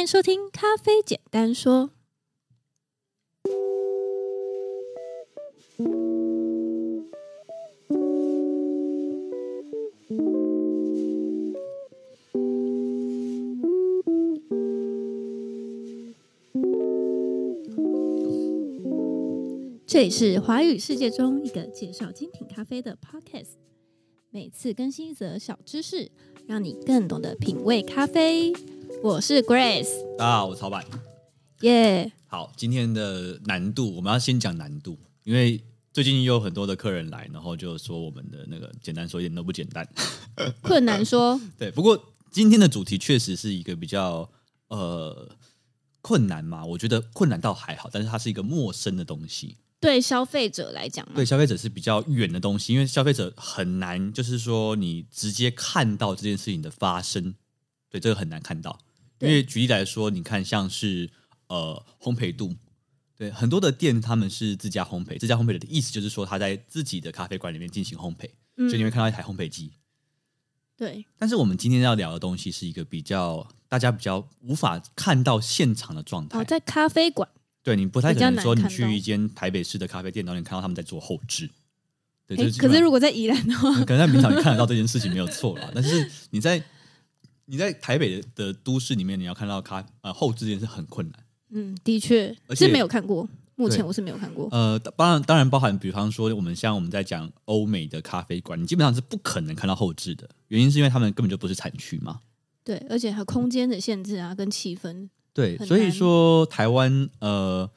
欢迎收听《咖啡简单说》。这里是华语世界中一个介绍精品咖啡的 podcast，每次更新一则小知识，让你更懂得品味咖啡。我是 Grace，大家好，我是曹板，耶。Yeah. 好，今天的难度我们要先讲难度，因为最近又有很多的客人来，然后就说我们的那个简单说一点都不简单，困难说。对，不过今天的主题确实是一个比较呃困难嘛，我觉得困难倒还好，但是它是一个陌生的东西。对消费者来讲，对消费者是比较远的东西，因为消费者很难，就是说你直接看到这件事情的发生，对这个很难看到。因为举例来说，你看像是呃烘焙度，对很多的店他们是自家烘焙，自家烘焙的意思就是说他在自己的咖啡馆里面进行烘焙，嗯、所以你会看到一台烘焙机。对，但是我们今天要聊的东西是一个比较大家比较无法看到现场的状态，哦，在咖啡馆。对，你不太可能说你去一间台北市的咖啡店，然后你看到他们在做后置。对，可是如果在宜兰的话，可能在平常你看得到这件事情没有错啦。但是你在你在台北的都市里面，你要看到咖呃后制这件事很困难。嗯，的确，而且是没有看过，目前我是没有看过。呃，当然当然包含，比方说我们像我们在讲欧美的咖啡馆，你基本上是不可能看到后置的，原因是因为他们根本就不是产区嘛。对，而且还空间的限制啊，跟气氛。对，所以说台湾呃，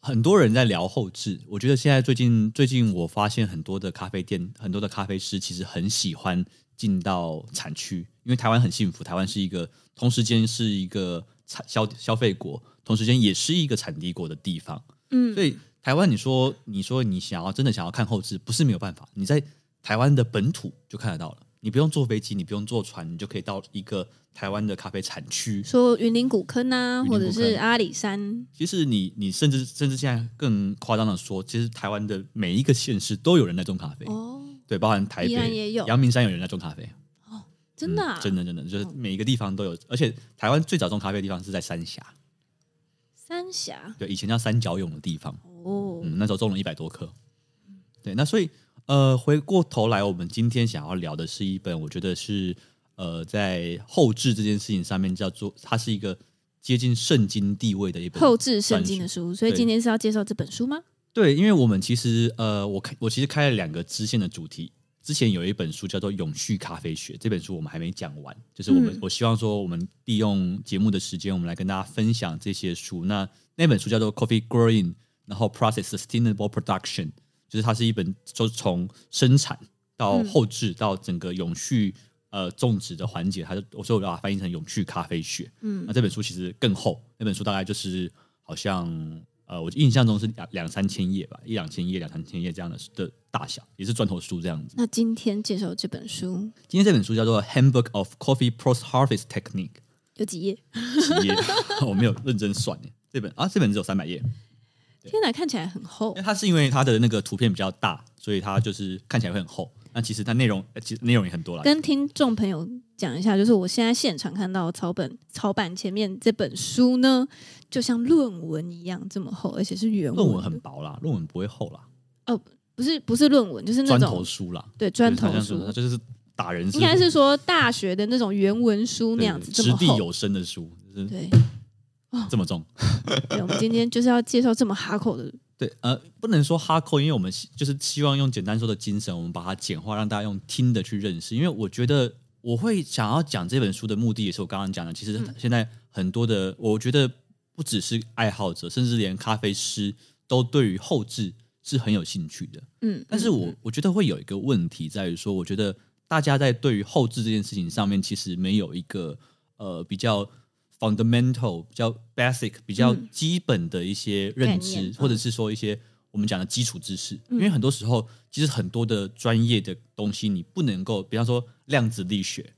很多人在聊后置。我觉得现在最近最近我发现很多的咖啡店，很多的咖啡师其实很喜欢进到产区，因为台湾很幸福，台湾是一个同时间是一个产消消费国，同时间也是一个产地国的地方。嗯，所以台湾你说你说你想要真的想要看后置，不是没有办法，你在台湾的本土就看得到了。你不用坐飞机，你不用坐船，你就可以到一个台湾的咖啡产区，说云林古坑啊，或者是阿里山。其实你你甚至甚至现在更夸张的说，其实台湾的每一个县市都有人在种咖啡哦，对，包含台北也有，阳明山有人在种咖啡哦，真的、啊？嗯，真的真的就是每一个地方都有，而且台湾最早种咖啡的地方是在三峡，三峡？对，以前叫三角涌的地方。哦，嗯，那时候种了一百多棵，对，那所以。呃，回过头来，我们今天想要聊的是一本，我觉得是呃，在后置这件事情上面叫做，它是一个接近圣经地位的一本后置圣经的书，所以今天是要介绍这本书吗？对，因为我们其实呃，我开我其实开了两个支线的主题，之前有一本书叫做《永续咖啡学》，这本书我们还没讲完，就是我们、嗯、我希望说，我们利用节目的时间，我们来跟大家分享这些书。那那本书叫做《Coffee Growing》，然后 Process Sustainable Production。就是它是一本，就是从生产到后置到整个永续呃种植的环节，它就我说我把它翻译成永续咖啡学。嗯，那这本书其实更厚，那本书大概就是好像呃我印象中是两两三千页吧，一两千页两三千页这样的的大小，也是砖头书这样子。那今天介绍这本书，今天这本书叫做《Handbook of Coffee Post Harvest Technique》，有几页？几页？我没有认真算耶。这本啊，这本只有三百页。天哪，看起来很厚。因为它是因为它的那个图片比较大，所以它就是看起来会很厚。那其实它内容，其实内容也很多啦。跟听众朋友讲一下，就是我现在现场看到草本草版前面这本书呢，就像论文一样这么厚，而且是原文。论文很薄啦，论文不会厚啦。哦，不是，不是论文，就是那种砖头书啦。对，砖头书，它就是打人。应该是说大学的那种原文书那样子，掷地有声的书。就是、对。这么重，对，我们今天就是要介绍这么哈口的。对，呃，不能说哈扣，因为我们就是希望用简单说的精神，我们把它简化，让大家用听的去认识。因为我觉得我会想要讲这本书的目的，也是我刚刚讲的。其实现在很多的，我觉得不只是爱好者，甚至连咖啡师都对于后置是很有兴趣的。嗯，但是我我觉得会有一个问题在于说，我觉得大家在对于后置这件事情上面，其实没有一个呃比较。Fundamental 比较 basic 比较基本的一些认知，嗯、或者是说一些我们讲的基础知识，嗯、因为很多时候其实很多的专业的东西你不能够，比方说量子力学，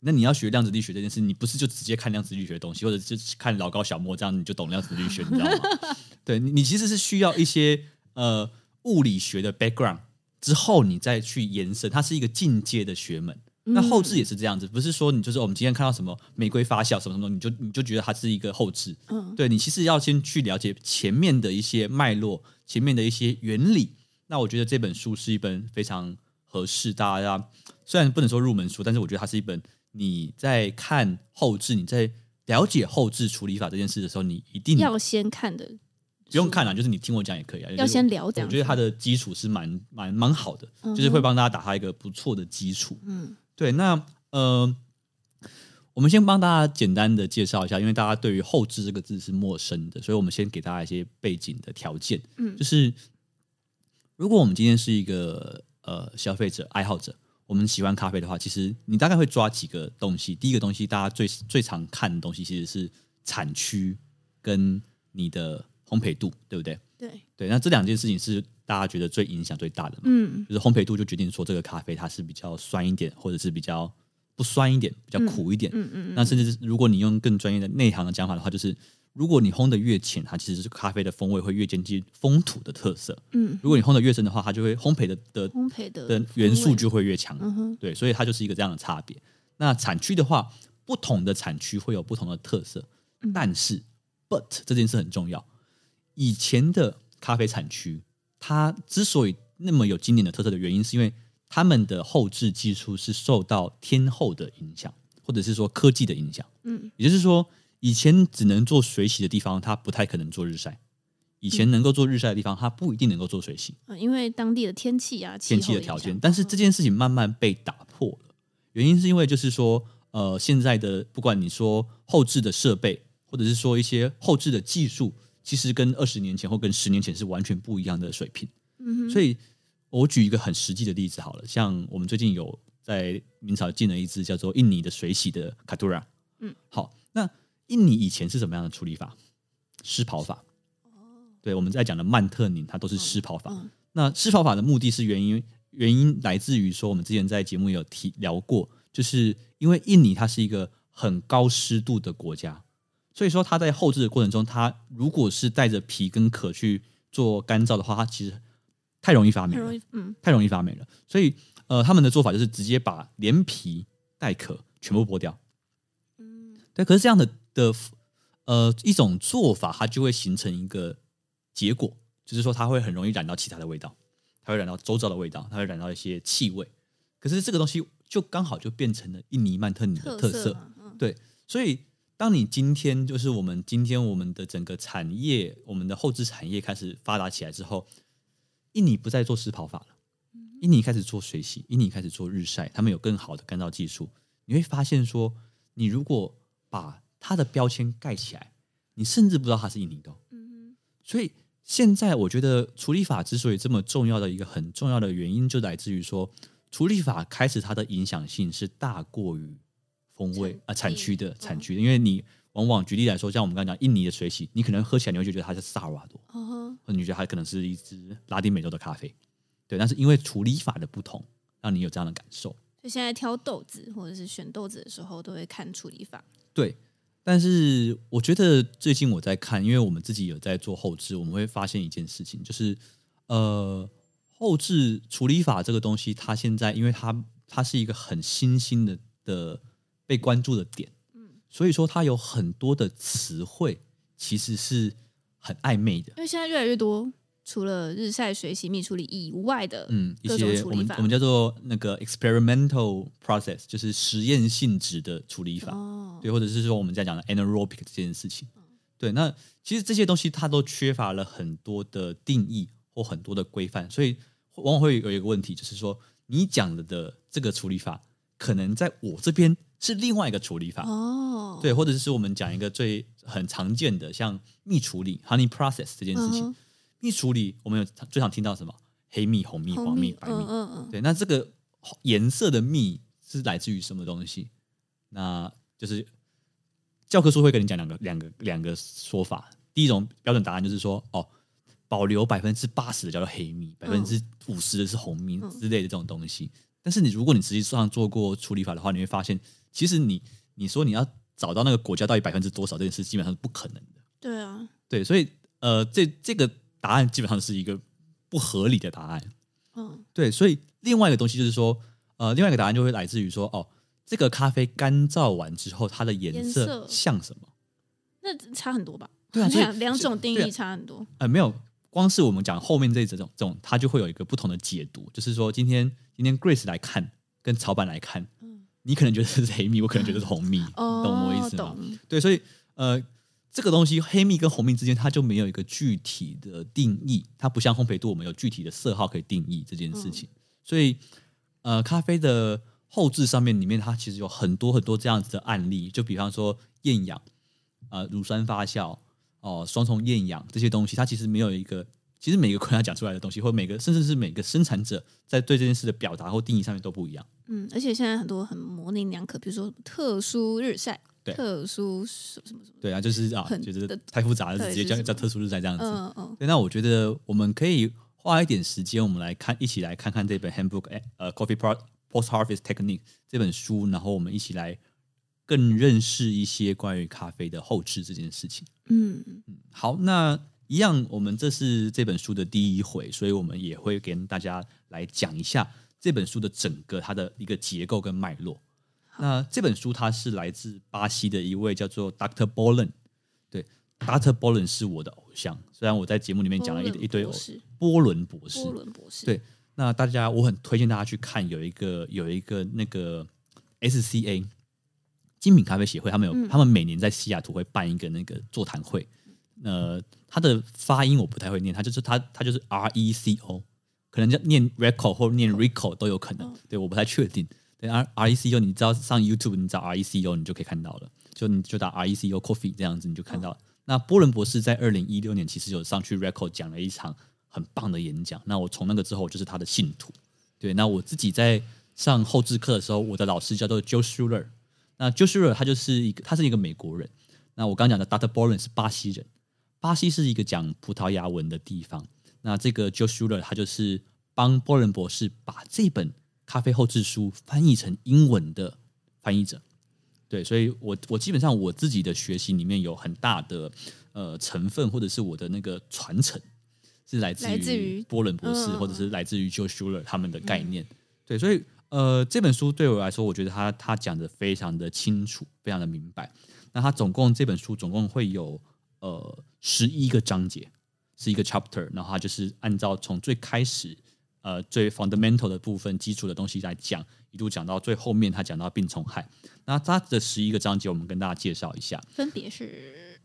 那你要学量子力学这件事，你不是就直接看量子力学的东西，或者是看老高小莫这样你就懂量子力学，你知道吗？对，你其实是需要一些呃物理学的 background 之后，你再去延伸，它是一个进阶的学门。那后置也是这样子，不是说你就是我们今天看到什么玫瑰发酵什么什么，你就你就觉得它是一个后置。嗯，对，你其实要先去了解前面的一些脉络，前面的一些原理。那我觉得这本书是一本非常合适大家，虽然不能说入门书，但是我觉得它是一本你在看后置，你在了解后置处理法这件事的时候，你一定要先看的。不用看了，就是你听我讲也可以啊。要先了解，我觉得它的基础是蛮蛮蛮好的，嗯、就是会帮大家打下一个不错的基础。嗯，对。那呃，我们先帮大家简单的介绍一下，因为大家对于“后置”这个字是陌生的，所以我们先给大家一些背景的条件。嗯，就是如果我们今天是一个呃消费者爱好者，我们喜欢咖啡的话，其实你大概会抓几个东西。第一个东西，大家最最常看的东西，其实是产区跟你的。烘焙度对不对？对对，那这两件事情是大家觉得最影响最大的嘛？嗯，就是烘焙度就决定说这个咖啡它是比较酸一点，或者是比较不酸一点，比较苦一点。嗯嗯。那甚至是如果你用更专业的内行的讲法的话，就是如果你烘的越浅，它其实是咖啡的风味会越接近风土的特色。嗯。如果你烘的越深的话，它就会烘焙的的烘焙的的元素就会越强。嗯哼。对，所以它就是一个这样的差别。那产区的话，不同的产区会有不同的特色，嗯、但是 but 这件事很重要。以前的咖啡产区，它之所以那么有经典的特色的原因，是因为他们的后置技术是受到天后的影响，或者是说科技的影响。嗯，也就是说，以前只能做水洗的地方，它不太可能做日晒；以前能够做日晒的地方，它不一定能够做水洗。嗯，因为当地的天气啊，天气的条件。但是这件事情慢慢被打破了，原因是因为就是说，呃，现在的不管你说后置的设备，或者是说一些后置的技术。其实跟二十年前或跟十年前是完全不一样的水平，嗯哼，所以我举一个很实际的例子好了，像我们最近有在明朝进了一支叫做印尼的水洗的卡杜拉，嗯，好，那印尼以前是什么样的处理法？湿泡法，哦，对，我们在讲的曼特宁，它都是湿泡法。嗯嗯、那湿泡法的目的是原因，原因来自于说，我们之前在节目有提聊过，就是因为印尼它是一个很高湿度的国家。所以说，它在后制的过程中，它如果是带着皮跟壳去做干燥的话，它其实太容易发霉了，嗯，太容易发霉了。所以，呃，他们的做法就是直接把连皮带壳全部剥掉，嗯，对。可是这样的的呃一种做法，它就会形成一个结果，就是说它会很容易染到其他的味道，它会染到周遭的味道，它会染到一些气味。可是这个东西就刚好就变成了印尼曼特尼的特色，特色嗯、对，所以。当你今天就是我们今天我们的整个产业，我们的后置产业开始发达起来之后，印尼不再做湿跑法了，印尼开始做水洗，印尼开始做日晒，他们有更好的干燥技术。你会发现说，你如果把它的标签盖起来，你甚至不知道它是印尼的。所以现在我觉得处理法之所以这么重要的一个很重要的原因，就来自于说处理法开始它的影响性是大过于。风味啊，产区的产区的，因为你往往举例来说，像我们刚刚讲印尼的水洗，你可能喝起来你会觉得它是萨尔瓦多，或者你觉得它可能是一支拉丁美洲的咖啡，对。但是因为处理法的不同，让你有这样的感受。所以现在挑豆子或者是选豆子的时候，都会看处理法。对，但是我觉得最近我在看，因为我们自己有在做后置，我们会发现一件事情，就是呃，后置处理法这个东西，它现在因为它它是一个很新兴的的。被关注的点，嗯，所以说它有很多的词汇其实是很暧昧的，因为现在越来越多除了日晒、水洗、密处理以外的，嗯，一些我们我们叫做那个 experimental process，就是实验性质的处理法，哦，对，或者是说我们在讲的 anaerobic 这件事情，嗯，对，那其实这些东西它都缺乏了很多的定义或很多的规范，所以往往会有一个问题，就是说你讲的的这个处理法，可能在我这边。是另外一个处理法哦，对，或者是我们讲一个最很常见的，像蜜处理 （honey process） 这件事情。蜜处理我们有最常听到什么？黑蜜、红蜜、黄蜜、白蜜。嗯嗯。对，那这个颜色的蜜是来自于什么东西？那就是教科书会跟你讲两个两个两个说法。第一种标准答案就是说，哦，保留百分之八十的叫做黑蜜，百分之五十的是红蜜之类的这种东西。但是你如果你实际上做过处理法的话，你会发现。其实你你说你要找到那个国家到底百分之多少这件事，基本上是不可能的。对啊，对，所以呃，这这个答案基本上是一个不合理的答案。嗯，对，所以另外一个东西就是说，呃，另外一个答案就会来自于说，哦，这个咖啡干燥完之后，它的颜色像什么？那差很多吧？对啊，两两种定义差很多。呃，没有，光是我们讲后面这这种这种，它就会有一个不同的解读，就是说今天今天 Grace 来看，跟草板来看，嗯，你可能觉得是黑蜜，我可能觉得是红蜜，哦、懂我意思吗？对，所以呃。这个东西黑蜜跟红蜜之间，它就没有一个具体的定义，它不像烘焙度，我们有具体的色号可以定义这件事情。嗯、所以，呃，咖啡的后置上面里面，它其实有很多很多这样子的案例，就比方说厌氧、呃乳酸发酵、哦、呃、双重厌氧这些东西，它其实没有一个，其实每个国家讲出来的东西，或每个甚至是每个生产者在对这件事的表达或定义上面都不一样。嗯，而且现在很多很模棱两可，比如说特殊日晒。特殊什么什么什么？对啊，就是啊，就是太复杂了，直接叫叫特殊日晒这样子。嗯嗯。对，那我觉得我们可以花一点时间，我们来看，一起来看看这本 Handbook 呃，Coffee Post Harvest Technique 这本书，然后我们一起来更认识一些关于咖啡的后置这件事情。嗯嗯。好，那一样，我们这是这本书的第一回，所以我们也会跟大家来讲一下这本书的整个它的一个结构跟脉络。那这本书它是来自巴西的一位叫做 Dr. Bolen，对，Dr. Bolen 是我的偶像。虽然我在节目里面讲了一一堆波伦博士，波伦博士，对。那大家我很推荐大家去看，有一个有一个那个 SCA 精品咖啡协会，他们有、嗯、他们每年在西雅图会办一个那个座谈会。呃，他的发音我不太会念，他就是他他就是 R E C O，可能叫念 Reco 或念 Rico 都有可能，对，我不太确定。对，R R E C O，你知道上 YouTube，你找 R E C O，你就可以看到了。就你就打 R E C O Coffee 这样子，你就看到了。哦、那波伦博士在二零一六年其实有上去 Record 讲了一场很棒的演讲。那我从那个之后就是他的信徒。对，那我自己在上后置课的时候，我的老师叫做 Joe Schuler。那 Joe Schuler 他就是一个，他是一个美国人。那我刚刚讲的 Dr. Boren 是巴西人。巴西是一个讲葡萄牙文的地方。那这个 Joe Schuler 他就是帮波伦博士把这本。咖啡后制书翻译成英文的翻译者，对，所以我我基本上我自己的学习里面有很大的呃成分，或者是我的那个传承是来自于波伦博士，或者是来自于 Joe Schuler 他们的概念，嗯、对，所以呃这本书对我来说，我觉得他他讲的非常的清楚，非常的明白。那他总共这本书总共会有呃十一个章节，是一个 chapter，然后它就是按照从最开始。呃，最 fundamental 的部分，基础的东西来讲，一路讲到最后面，他讲到病虫害。那它的十一个章节，我们跟大家介绍一下，分别是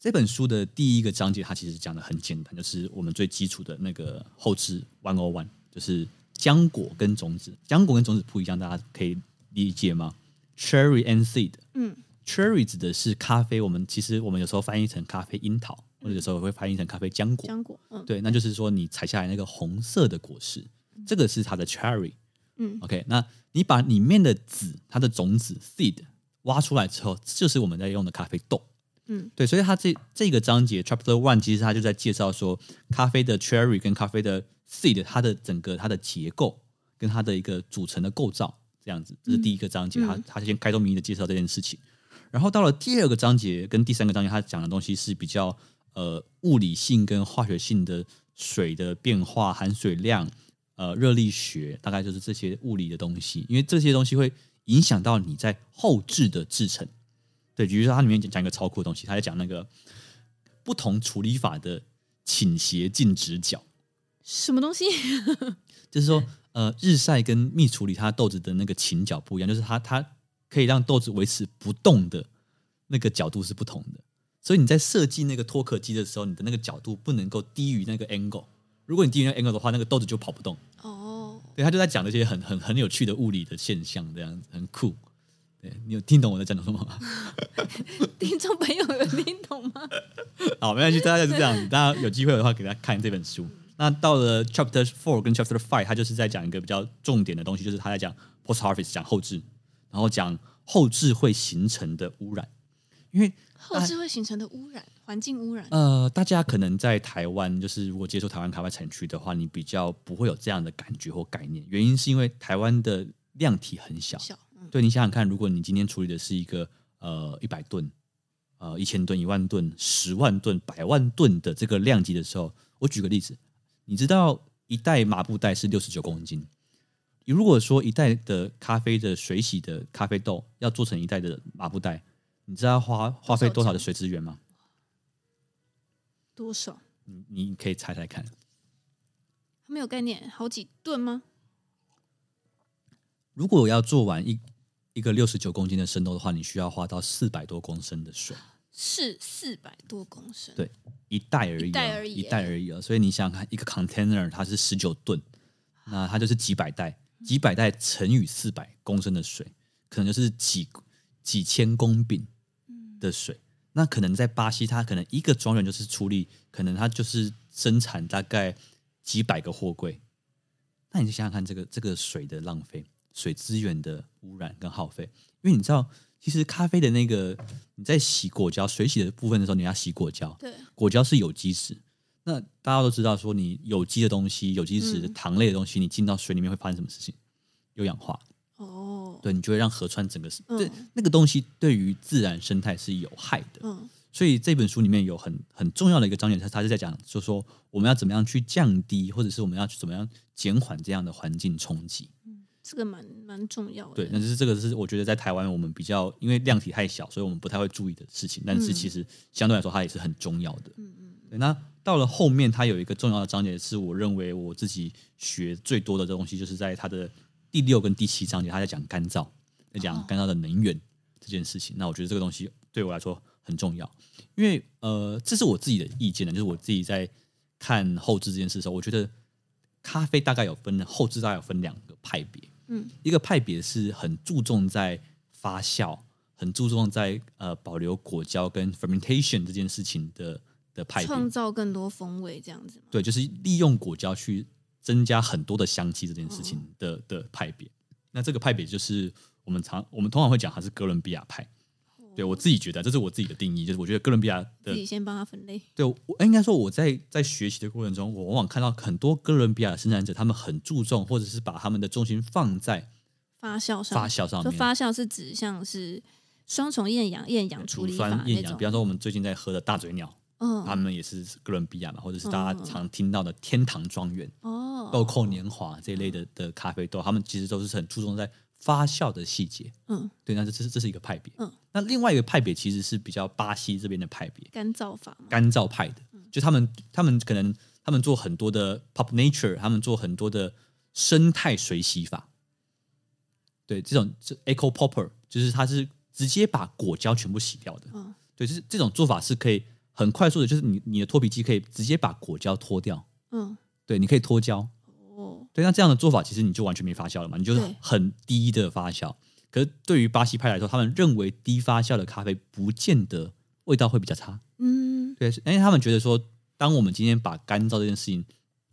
这本书的第一个章节，它其实讲的很简单，就是我们最基础的那个后置 one o one，就是浆果跟种子。浆果跟种子不一样，大家可以理解吗？Cherry and seed，嗯，Cherry 指的是咖啡，我们其实我们有时候翻译成咖啡樱桃。或者有时候会翻译成咖啡浆果，浆果，嗯，对，那就是说你采下来那个红色的果实，嗯、这个是它的 cherry，嗯，OK，那你把里面的籽，它的种子 seed 挖出来之后，就是我们在用的咖啡豆，嗯，对，所以它这这个章节 chapter one 其实它就在介绍说咖啡的 cherry 跟咖啡的 seed 它的整个它的结构跟它的一个组成的构造这样子，这是第一个章节，它它先开宗明义的介绍这件事情，然后到了第二个章节跟第三个章节，他讲的东西是比较。呃，物理性跟化学性的水的变化、含水量、呃，热力学，大概就是这些物理的东西。因为这些东西会影响到你在后置的制成。对，比如说它里面讲一个超酷的东西，它在讲那个不同处理法的倾斜静止角。什么东西？就是说，呃，日晒跟密处理它豆子的那个倾角不一样，就是它它可以让豆子维持不动的那个角度是不同的。所以你在设计那个脱壳机的时候，你的那个角度不能够低于那个 angle。如果你低于那个 angle 的话，那个豆子就跑不动。哦，对，他就在讲那些很很很有趣的物理的现象，这样子很酷。对，你有听懂我在讲什么吗？听众朋友有听懂吗？好，没关系，大家就是这样子。大家有机会的话，给大家看这本书。那到了 chapter four 跟 chapter five，他就是在讲一个比较重点的东西，就是他在讲 post harvest，讲后制，然后讲后置会形成的污染，因为。后置会形成的污染，环境污染。呃，大家可能在台湾，就是如果接触台湾咖啡产区的话，你比较不会有这样的感觉或概念。原因是因为台湾的量体很小。小，嗯、对，你想想看，如果你今天处理的是一个呃一百吨、呃一千吨、一万吨、十万吨、百万吨的这个量级的时候，我举个例子，你知道一袋麻布袋是六十九公斤，如果说一袋的咖啡的水洗的咖啡豆要做成一袋的麻布袋，你知道花花费多少的水资源吗？多少？你你可以猜猜看。没有概念，好几吨吗？如果我要做完一一个六十九公斤的生豆的话，你需要花到四百多公升的水。是四百多公升，对，一袋而已，一袋而已，一袋而已啊！所以你想想看，一个 container 它是十九吨，那它就是几百袋，几百袋乘以四百公升的水，可能就是几几千公吨的水。嗯、那可能在巴西，它可能一个庄园就是出力，可能它就是生产大概几百个货柜。那你就想想看，这个这个水的浪费，水资源的污染跟耗费，因为你知道。其实咖啡的那个你在洗果胶水洗的部分的时候，你要洗果胶。对，果胶是有机质。那大家都知道，说你有机的东西、有机质的糖类的东西，你进到水里面会发生什么事情？有氧化。哦。对，你就会让河川整个是对那个东西对于自然生态是有害的。嗯。所以这本书里面有很很重要的一个章节，它它是在讲，就是说我们要怎么样去降低，或者是我们要去怎么样减缓这样的环境冲击。这个蛮蛮重要的，对，那就是这个是我觉得在台湾我们比较因为量体太小，所以我们不太会注意的事情。但是其实相对来说，它也是很重要的。嗯嗯。那到了后面，它有一个重要的章节，是我认为我自己学最多的东西，就是在它的第六跟第七章节，它在讲干燥，在讲干燥的能源这件事情。那我觉得这个东西对我来说很重要，因为呃，这是我自己的意见呢，就是我自己在看后置这件事的时候，我觉得咖啡大概有分后置，大概有分两个派别。嗯，一个派别是很注重在发酵，很注重在呃保留果胶跟 fermentation 这件事情的的派别，创造更多风味这样子。对，就是利用果胶去增加很多的香气这件事情的、哦、的派别。那这个派别就是我们常我们通常会讲它是哥伦比亚派。对，我自己觉得，这是我自己的定义，就是我觉得哥伦比亚的自己先帮他分类。对，我应该说我在在学习的过程中，我往往看到很多哥伦比亚的生产者，他们很注重，或者是把他们的重心放在发酵上。发酵上面，发酵是指像是双重厌氧、厌氧处理法那种。厌氧，比方说我们最近在喝的大嘴鸟，嗯，他们也是哥伦比亚嘛，或者是大家常听到的天堂庄园、哦，豆蔻年华这一类的的咖啡豆，他们其实都是很注重在。发酵的细节，嗯，对，那这这是这是一个派别，嗯，那另外一个派别其实是比较巴西这边的派别，干燥法，干燥派的，嗯，就他们他们可能他们做很多的 pop nature，他们做很多的生态水洗法，对，这种这 eco popper，就是它是直接把果胶全部洗掉的，嗯，对，就是这种做法是可以很快速的，就是你你的脱皮机可以直接把果胶脱掉，嗯，对，你可以脱胶。哦对，那这样的做法其实你就完全没发酵了嘛，你就是很低的发酵。可是对于巴西派来说，他们认为低发酵的咖啡不见得味道会比较差。嗯，对，因为他们觉得说，当我们今天把干燥这件事情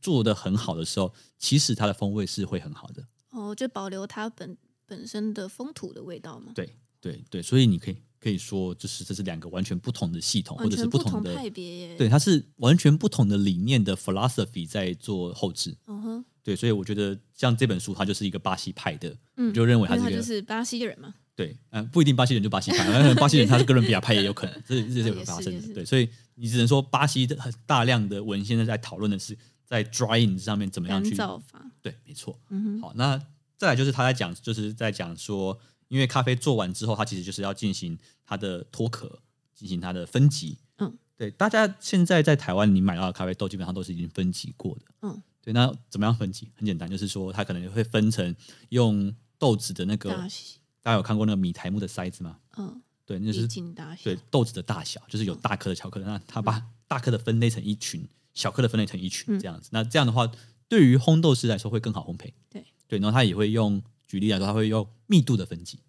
做得很好的时候，其实它的风味是会很好的。哦，就保留它本本身的风土的味道嘛。对对对，所以你可以。可以说，就是这是两个完全不同的系统，或者是不同的派别。对，它是完全不同的理念的 philosophy 在做后置。嗯哼。对，所以我觉得像这本书，它就是一个巴西派的，嗯，就认为他是一个就是巴西人嘛。对，嗯，不一定巴西人就巴西派，巴西人他是哥伦比亚派也有可能，这这是有可能发生的。对，所以你只能说巴西的很大量的文献在讨论的是在 drying 上面怎么样去干燥法。对，没错。嗯哼。好，那再来就是他在讲，就是在讲说。因为咖啡做完之后，它其实就是要进行它的脱壳，进行它的分级。嗯，对，大家现在在台湾你买到的咖啡豆基本上都是已经分级过的。嗯，对，那怎么样分级？很简单，就是说它可能会分成用豆子的那个，大家有看过那个米台木的筛子吗？嗯，对，那就是对豆子的大小，就是有大颗的、小颗的。那它把大颗的分类成一群，小颗的分类成一群，这样子。那这样的话，对于烘豆师来说会更好烘焙。对对，然后他也会用。举例来说，它会用密度的分级，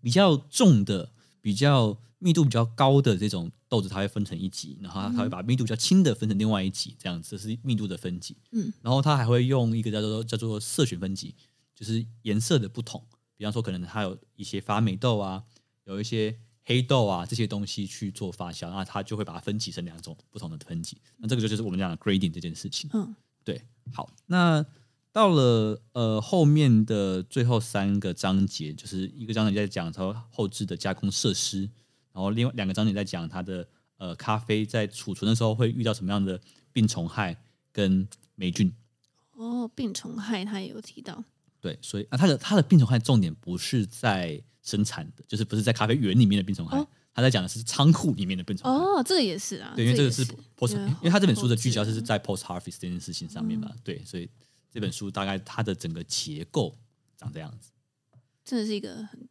比较重的、比较密度比较高的这种豆子，它会分成一级，然后它会把密度比较轻的分成另外一级，这样子是密度的分级。嗯，然后它还会用一个叫做叫做色选分级，就是颜色的不同，比方说可能它有一些发霉豆啊，有一些黑豆啊这些东西去做发酵，那它就会把它分级成两种不同的分级。那这个就是我们讲的 grading 这件事情。嗯，对，好，那。到了呃后面的最后三个章节，就是一个章节在讲它后置的加工设施，然后另外两个章节在讲它的呃咖啡在储存的时候会遇到什么样的病虫害跟霉菌。哦，病虫害他也有提到。对，所以啊，它的它的病虫害重点不是在生产的，就是不是在咖啡园里面的病虫害，他、哦、在讲的是仓库里面的病虫害。哦，这个也是啊，对，因为这个是 post，因为，因为他这本书的聚焦是在 post harvest 这件事情上面嘛，嗯、对，所以这本书大概它的整个结构长这样子，真的是一个很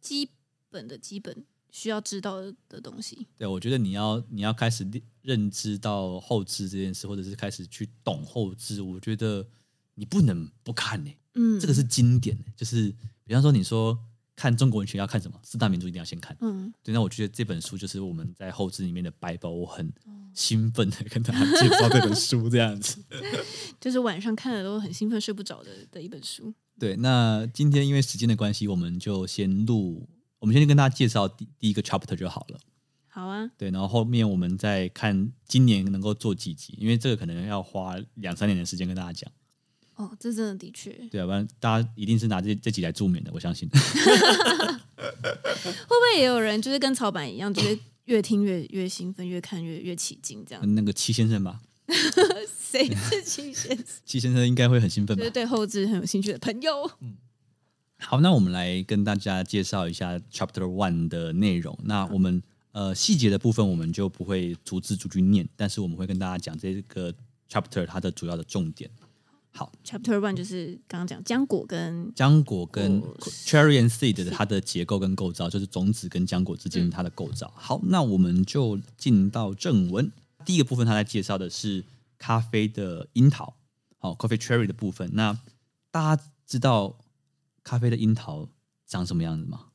基本的基本需要知道的东西。对，我觉得你要你要开始认知到后置这件事，或者是开始去懂后置，我觉得你不能不看呢、欸。嗯，这个是经典，就是比方说你说。看中国文学要看什么？四大名著一定要先看。嗯，对。那我觉得这本书就是我们在后置里面的 Bible，我很兴奋的跟大家介绍这本书，这样子。就是晚上看了都很兴奋，睡不着的的一本书。对，那今天因为时间的关系，我们就先录，我们先跟大家介绍第第一个 chapter 就好了。好啊。对，然后后面我们再看今年能够做几集，因为这个可能要花两三年的时间跟大家讲。哦，这真的的确，对啊，不然大家一定是拿这这几来助眠的，我相信。会不会也有人就是跟草板一样，就是越听越越兴奋，越看越越起劲这样？那个戚先生吧？谁是戚先生？戚先生应该会很兴奋吧？就是对后置很有兴趣的朋友。嗯，好，那我们来跟大家介绍一下 Chapter One 的内容。那我们呃细节的部分我们就不会逐字逐句念，但是我们会跟大家讲这个 Chapter 它的主要的重点。好，Chapter One 就是刚刚讲浆果跟浆果跟 Cherry and Seed 的它的结构跟构造，就是种子跟浆果之间它的构造。好，那我们就进到正文。第一个部分，它在介绍的是咖啡的樱桃，好，Coffee Cherry 的部分。那大家知道咖啡的樱桃长什么样子吗？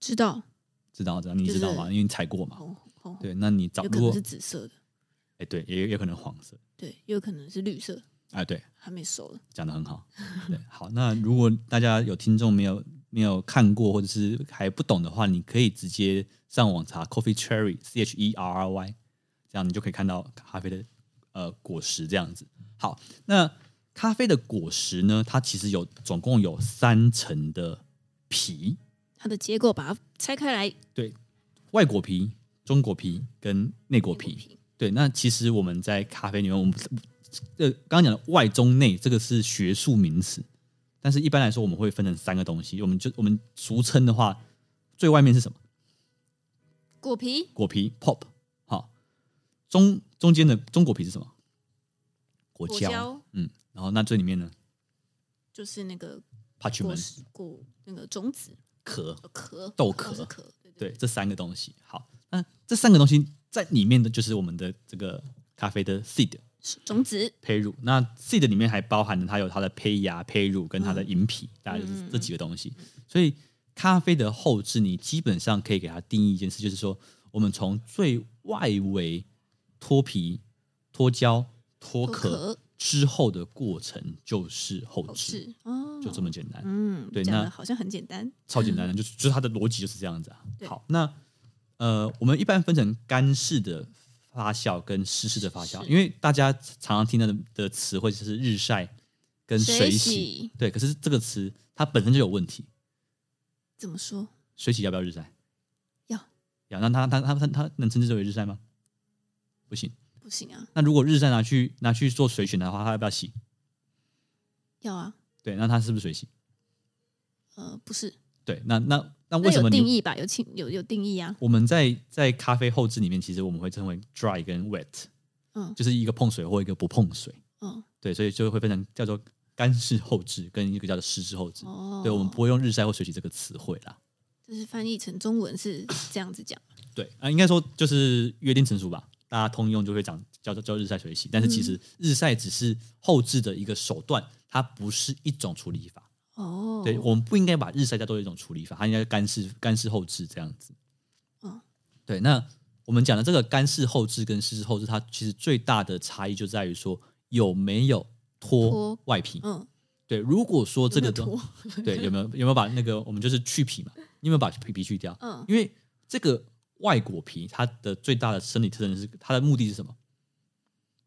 知道，知道，知道，你知道吗？就是、因为你采过嘛。哦哦、对，那你找有可能是紫色的，哎，对，也有可能黄色，对，也有可能是绿色。哎，对，还没熟了，讲的很好。对，好，那如果大家有听众没有没有看过，或者是还不懂的话，你可以直接上网查 Coffee Cherry C H E R R Y，这样你就可以看到咖啡的呃果实这样子。好，那咖啡的果实呢，它其实有总共有三层的皮，它的结构把它拆开来，对，外果皮、中果皮跟内果皮。皮对，那其实我们在咖啡里面，我们。这刚刚讲的外中内，这个是学术名词，但是一般来说，我们会分成三个东西。我们就我们俗称的话，最外面是什么？果皮。果皮 （pulp）。好，中中间的中果皮是什么？果胶。果。嗯，然后那最里面呢？就是那个 parchment 果那个种子壳壳豆壳壳。对，这三个东西。好，那这三个东西在里面的就是我们的这个咖啡的 seed。种子、胚乳，那 seed 里面还包含了它有它的胚芽、胚乳跟它的银皮，嗯、大概就是这几个东西。嗯、所以咖啡的后置，你基本上可以给它定义一件事，就是说，我们从最外围脱皮、脱胶、脱壳之后的过程就是后制，哦，就这么简单。嗯，对，那好像很简单，超简单的，就是就是它的逻辑就是这样子啊。好，那呃，我们一般分成干式的。发酵跟湿式的发酵，因为大家常常听到的的词汇就是日晒跟水洗，水洗对，可是这个词它本身就有问题。怎么说？水洗要不要日晒？要。要，那它它它它它能称之为日晒吗？不行。不行啊。那如果日晒拿去拿去做水选的话，它要不要洗？要啊。对，那它是不是水洗？呃，不是。对，那那。那为什么定义吧？有清有有定义啊。我们在在咖啡后置里面，其实我们会称为 dry 跟 wet，嗯，就是一个碰水或一个不碰水，嗯，对，所以就会分成叫做干式后置跟一个叫做湿式后置。哦，对，我们不会用日晒或水洗这个词汇啦。就是翻译成中文是这样子讲。对啊，应该说就是约定成熟吧，大家通用就会讲叫做叫日晒水洗，但是其实日晒只是后置的一个手段，它不是一种处理法。哦，对，我们不应该把日晒当做一种处理法，它应该干式干式后置这样子。嗯，对。那我们讲的这个干式后置跟湿式后置，它其实最大的差异就在于说有没有脱外皮。嗯，对。如果说这个有有对有没有有没有把那个我们就是去皮嘛？你有没有把皮皮去掉？嗯，因为这个外果皮它的最大的生理特征是它的目的是什么？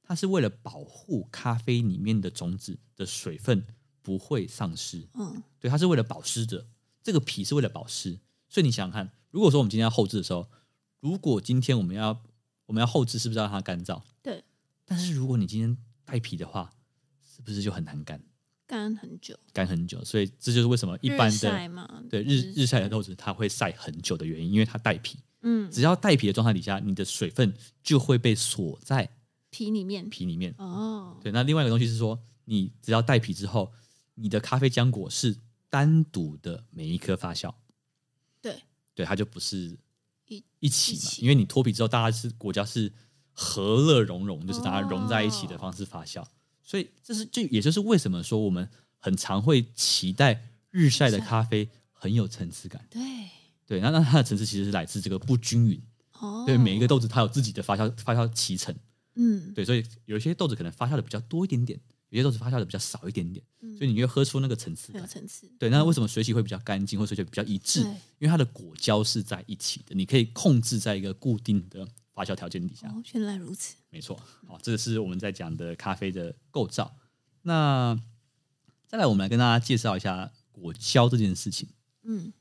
它是为了保护咖啡里面的种子的水分。不会丧失，嗯，对，它是为了保湿的，这个皮是为了保湿，所以你想想看，如果说我们今天要后置的时候，如果今天我们要我们要后置，是不是要让它干燥？对。但是如果你今天带皮的话，是不是就很难干？干很久，干很久，所以这就是为什么一般的日，对日日晒的豆子它会晒很久的原因，因为它带皮。嗯，只要带皮的状态底下，你的水分就会被锁在皮里面。皮里面哦，对。那另外一个东西是说，你只要带皮之后，你的咖啡浆果是单独的每一颗发酵。对对，它就不是一一起嘛，起因为你脱皮之后，大家是果胶是和乐融融，就是大家融在一起的方式发酵。哦、所以这是就也就是为什么说我们很常会期待日晒的咖啡很有层次感。对。对，那那它的层次其实是来自这个不均匀。哦，对，每一个豆子它有自己的发酵发酵脐程。嗯，对，所以有一些豆子可能发酵的比较多一点点，有些豆子发酵的比较少一点点。嗯，所以你会喝出那个层次感。层次。对，那为什么水洗会比较干净，或水洗比较一致？因为它的果胶是在一起的，你可以控制在一个固定的发酵条件底下。哦，原来如此。没错。好，这个是我们在讲的咖啡的构造。那再来，我们来跟大家介绍一下果胶这件事情。嗯。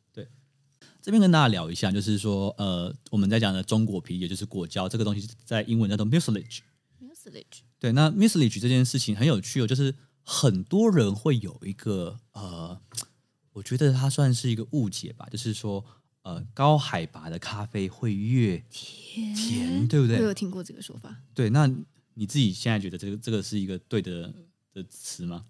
这边跟大家聊一下，就是说，呃，我们在讲的中果皮，也就是果胶，这个东西在英文叫做 mucilage。mucilage。对，那 mucilage 这件事情很有趣哦，就是很多人会有一个呃，我觉得它算是一个误解吧，就是说，呃，高海拔的咖啡会越甜，甜，对不对？我有听过这个说法。对，那你自己现在觉得这个这个是一个对的的词吗？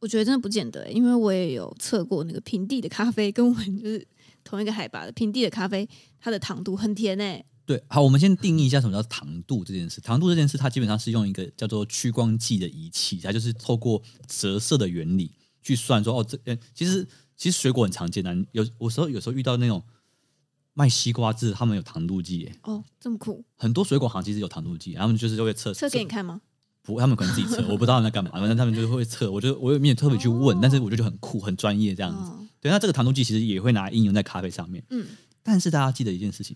我觉得真的不见得，因为我也有测过那个平地的咖啡，跟我们就是。同一个海拔的平地的咖啡，它的糖度很甜诶。对，好，我们先定义一下什么叫糖度这件事。糖度这件事，它基本上是用一个叫做屈光计的仪器，它就是透过折射的原理去算说，哦，这其实其实水果很常见的，有有时候有时候遇到那种卖西瓜汁，他们有糖度计，哦，这么酷。很多水果行其实有糖度计，他们就是就会测测给你看吗？不，他们可能自己测，我不知道他们在干嘛，反正他们就会测。我就我也没有特别去问，哦，但是我觉得就很酷，很专业这样子。哦对，那这个糖度计其实也会拿来应用在咖啡上面。嗯，但是大家记得一件事情，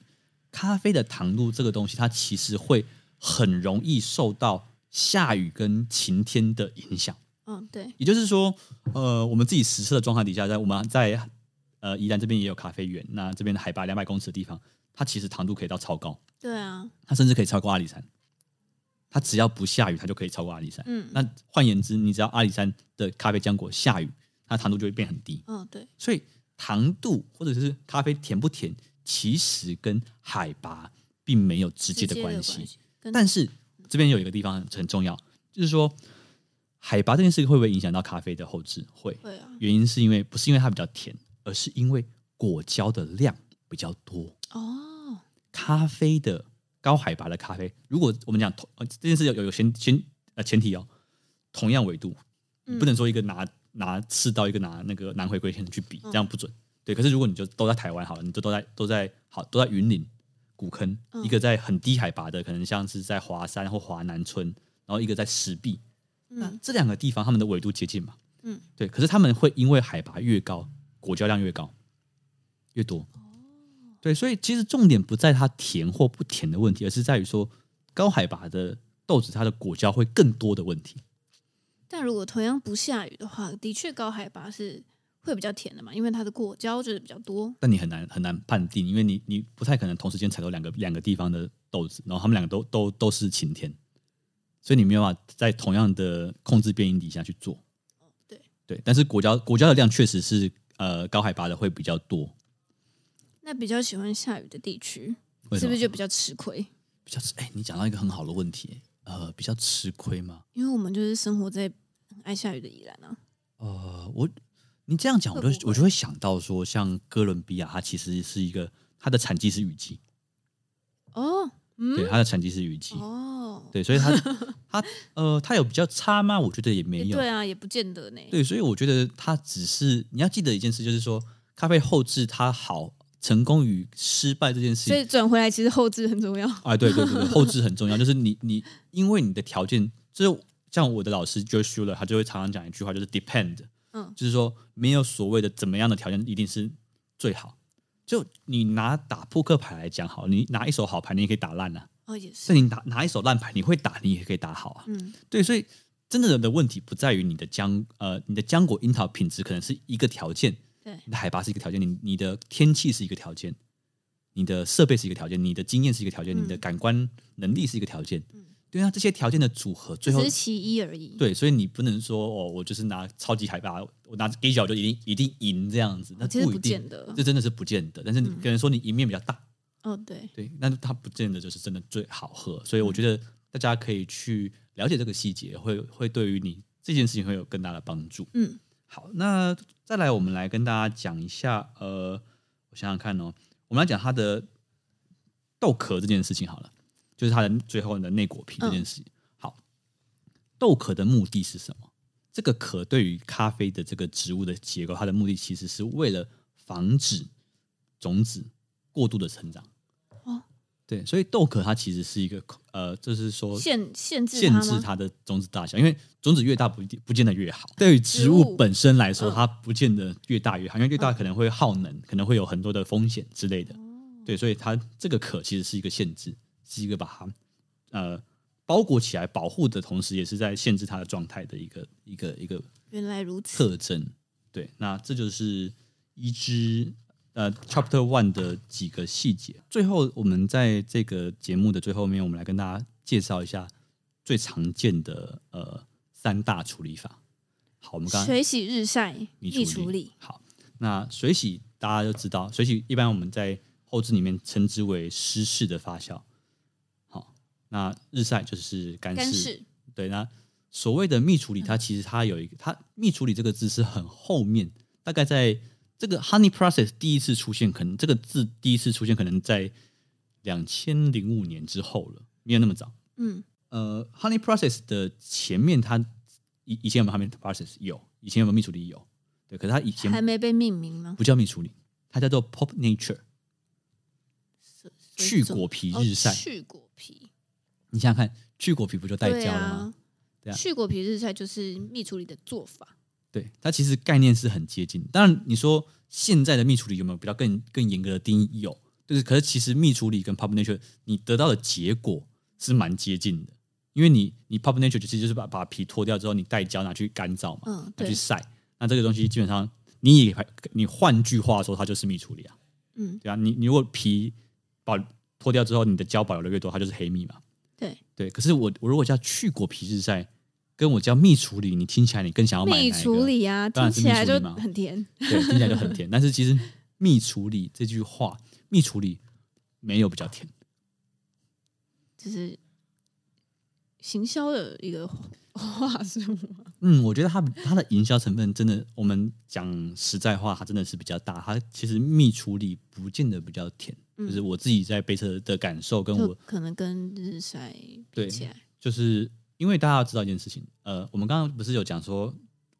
咖啡的糖度这个东西，它其实会很容易受到下雨跟晴天的影响。嗯，对。也就是说，呃，我们自己实测的状态底下，在我们在呃宜兰这边也有咖啡园，那这边的海拔两百公尺的地方，它其实糖度可以到超高。对啊，它甚至可以超过阿里山。它只要不下雨，它就可以超过阿里山。嗯，那换言之，你只要阿里山的咖啡浆果下雨。它糖度就会变很低。嗯，对。所以糖度或者是咖啡甜不甜，其实跟海拔并没有直接的关系。但是这边有一个地方很很重要，就是说海拔这件事会不会影响到咖啡的后置？会。会啊。原因是因为不是因为它比较甜，而是因为果胶的量比较多。哦。咖啡的高海拔的咖啡，如果我们讲同这件事有有先先呃前提哦，同样纬度，你不能说一个拿。拿赤道一个拿那个南回归线去比，这样不准。嗯、对，可是如果你就都在台湾好了，你就都在都在好都在云林古坑，嗯、一个在很低海拔的，可能像是在华山或华南村，然后一个在石壁，这两个地方他们的纬度接近嘛？嗯，对。可是他们会因为海拔越高，果胶量越高，越多。哦，对，所以其实重点不在它甜或不甜的问题，而是在于说高海拔的豆子它的果胶会更多的问题。但如果同样不下雨的话，的确高海拔是会比较甜的嘛，因为它的果胶就是比较多。但你很难很难判定，因为你你不太可能同时间采购两个两个地方的豆子，然后他们两个都都都是晴天，所以你没有办法在同样的控制变音底下去做。对对，但是果胶果胶的量确实是呃高海拔的会比较多。那比较喜欢下雨的地区，是不是就比较吃亏？比较吃哎，你讲到一个很好的问题。呃，比较吃亏吗？因为我们就是生活在爱下雨的宜兰啊。呃，我你这样讲，我就会我就会想到说，像哥伦比亚，它其实是一个它的产季是雨季。哦，嗯，对，它的产季是雨季。哦，对，所以它 它呃，它有比较差吗？我觉得也没有。对啊，也不见得呢。对，所以我觉得它只是你要记得一件事，就是说咖啡后置它好。成功与失败这件事情，所以转回来其实后置很重要。哎，对对对对，后置很重要。就是你你因为你的条件，就是像我的老师 Joe Schuler，他就会常常讲一句话，就是 depend，嗯，就是说没有所谓的怎么样的条件一定是最好。就你拿打扑克牌来讲好，你拿一手好牌，你也可以打烂呐、啊。哦，也是。那你拿拿一手烂牌，你会打，你也可以打好啊。嗯，对，所以真正的问题不在于你的浆呃，你的浆果樱桃品质可能是一个条件。对，你的海拔是一个条件，你你的天气是一个条件，你的设备是一个条件，你的经验是一个条件，嗯、你的感官能力是一个条件。嗯、对啊，这些条件的组合最后只是其一而已。对，所以你不能说哦，我就是拿超级海拔，我拿 A 角就一定一定赢这样子，那不一定，这真的是不见得。但是你可能说你赢面比较大，哦，对对，那它不见得就是真的最好喝。所以我觉得大家可以去了解这个细节，会会对于你这件事情会有更大的帮助。嗯，好，那再来我们来跟大家讲一下，呃，我想想看哦，我们来讲它的豆壳这件事情好了。就是它的最后的内果皮这件事情。嗯、好，豆壳的目的是什么？这个壳对于咖啡的这个植物的结构，它的目的其实是为了防止种子过度的成长。哦，对，所以豆壳它其实是一个呃，就是说限限制限制它的种子大小，因为种子越大不一定不见得越好。对于植物本身来说，它不见得越大越好，因为越大可能会耗能，可能会有很多的风险之类的。对，所以它这个壳其实是一个限制。是一个把它呃包裹起来保护的同时，也是在限制它的状态的一个一个一个原来如此特征。对，那这就是一支呃 Chapter One 的几个细节。最后，我们在这个节目的最后面，我们来跟大家介绍一下最常见的呃三大处理法。好，我们刚刚水洗、日晒、蜜处理。处理好，那水洗大家都知道，水洗一般我们在后置里面称之为湿式的发酵。那日晒就是干式，式对。那所谓的密处理，它其实它有一个，它密处理这个字是很后面，大概在这个 honey process 第一次出现，可能这个字第一次出现可能在两千零五年之后了，没有那么早。嗯，呃，honey process 的前面它以以前有没有 honey process？有，以前有没有蜜处理？有，对。可是它以前还没被命名吗？不叫蜜处理，它叫做 pulp nature，去果皮日晒，哦，去果皮。你想想看，去果皮不就带胶了吗？对啊，去果皮日晒就是蜜处理的做法。对，它其实概念是很接近。当然，你说现在的蜜处理有没有比较更更严格的定义？有，就是可是其实蜜处理跟 pulp nature 你得到的结果是蛮接近的，因为你你 pulp nature 其实就是把把皮脱掉之后，你带胶拿去干燥嘛，嗯，拿去晒。那这个东西基本上你也你换句话说，它就是蜜处理啊。嗯，对啊，你你如果皮保脱掉之后，你的胶保留的越多，它就是黑蜜嘛。对对，可是我我如果叫去果皮日晒，跟我叫蜜处理，你听起来你更想要买？蜜处理啊，听起来就很甜。对，听起来就很甜。但是其实蜜处理这句话，蜜处理没有比较甜，就是行销的一个话术吗？嗯，我觉得它它的营销成分真的，我们讲实在话，它真的是比较大。它其实蜜处理不见得比较甜。就是我自己在背车的感受，跟我可能跟日晒比起来，就是因为大家要知道一件事情，呃，我们刚刚不是有讲说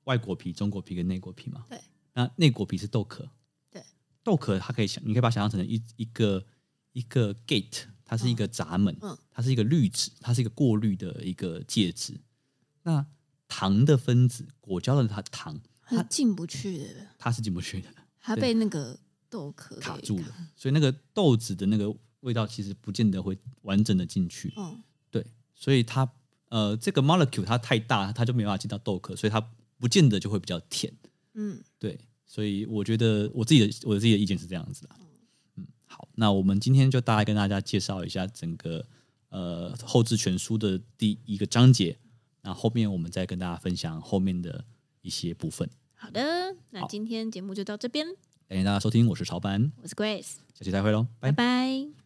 外果皮、中果皮跟内果皮吗？对，那内果皮是豆壳，对，豆壳它可以想，你可以把它想象成一一个一个 gate，它是一个闸门，嗯，它是一个滤纸，它是一个过滤的一个介质。那糖的分子，果胶的它糖，它进不去的，它是进不去的，它被那个。豆壳卡住了，所以那个豆子的那个味道其实不见得会完整的进去。嗯，对，所以它呃这个 molecule 它太大，它就没办法进到豆壳，所以它不见得就会比较甜。嗯，对，所以我觉得我自己的我自己的意见是这样子的。嗯，好，那我们今天就大概跟大家介绍一下整个呃后置全书的第一个章节，那后面我们再跟大家分享后面的一些部分。好的，那今天节目就到这边。感谢大家收听，我是潮班，我是 Grace，下期再会喽，拜拜。